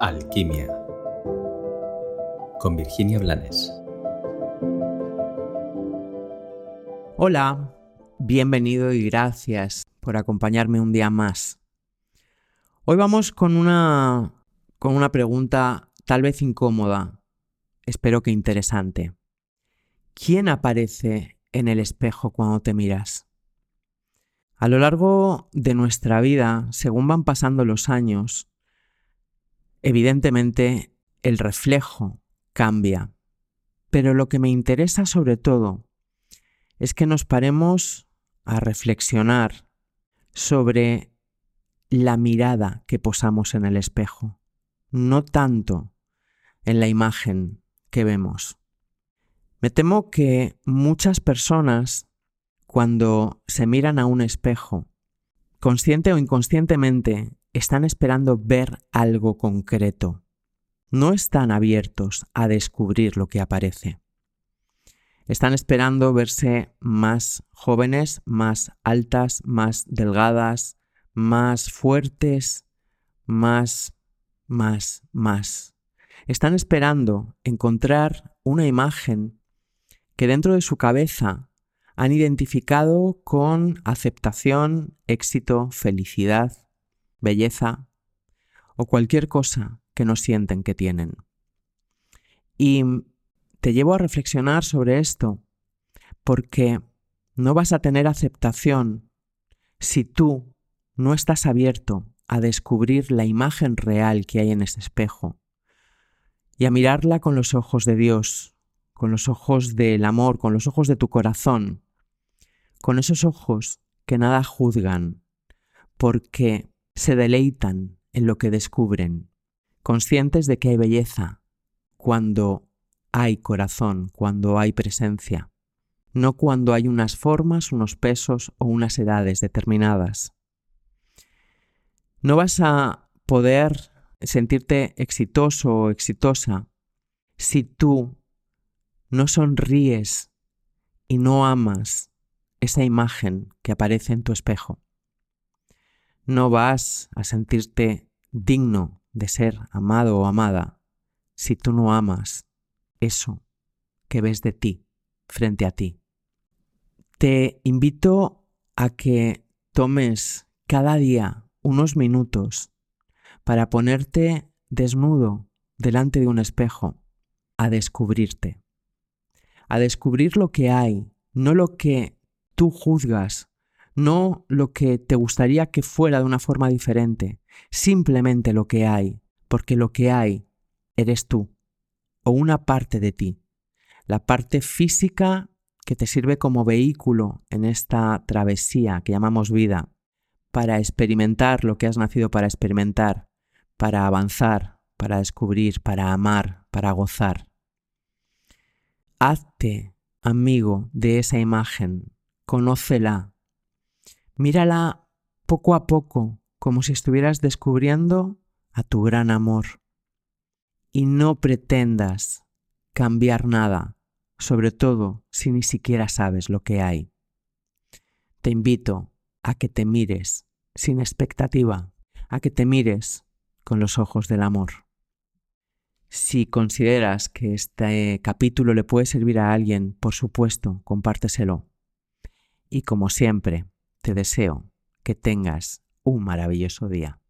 Alquimia con Virginia Blanes. Hola, bienvenido y gracias por acompañarme un día más. Hoy vamos con una con una pregunta tal vez incómoda, espero que interesante. ¿Quién aparece en el espejo cuando te miras? A lo largo de nuestra vida, según van pasando los años, Evidentemente, el reflejo cambia, pero lo que me interesa sobre todo es que nos paremos a reflexionar sobre la mirada que posamos en el espejo, no tanto en la imagen que vemos. Me temo que muchas personas, cuando se miran a un espejo, consciente o inconscientemente, están esperando ver algo concreto. No están abiertos a descubrir lo que aparece. Están esperando verse más jóvenes, más altas, más delgadas, más fuertes, más, más, más. Están esperando encontrar una imagen que dentro de su cabeza han identificado con aceptación, éxito, felicidad, belleza o cualquier cosa que no sienten que tienen. Y te llevo a reflexionar sobre esto porque no vas a tener aceptación si tú no estás abierto a descubrir la imagen real que hay en ese espejo y a mirarla con los ojos de Dios, con los ojos del amor, con los ojos de tu corazón, con esos ojos que nada juzgan, porque se deleitan en lo que descubren, conscientes de que hay belleza cuando hay corazón, cuando hay presencia, no cuando hay unas formas, unos pesos o unas edades determinadas. No vas a poder sentirte exitoso o exitosa si tú no sonríes y no amas esa imagen que aparece en tu espejo no vas a sentirte digno de ser amado o amada si tú no amas eso que ves de ti frente a ti. Te invito a que tomes cada día unos minutos para ponerte desnudo delante de un espejo a descubrirte, a descubrir lo que hay, no lo que tú juzgas no lo que te gustaría que fuera de una forma diferente, simplemente lo que hay, porque lo que hay eres tú, o una parte de ti, la parte física que te sirve como vehículo en esta travesía que llamamos vida, para experimentar lo que has nacido para experimentar, para avanzar, para descubrir, para amar, para gozar. Hazte amigo de esa imagen, conócela, Mírala poco a poco, como si estuvieras descubriendo a tu gran amor. Y no pretendas cambiar nada, sobre todo si ni siquiera sabes lo que hay. Te invito a que te mires sin expectativa, a que te mires con los ojos del amor. Si consideras que este capítulo le puede servir a alguien, por supuesto, compárteselo. Y como siempre, te deseo que tengas un maravilloso día.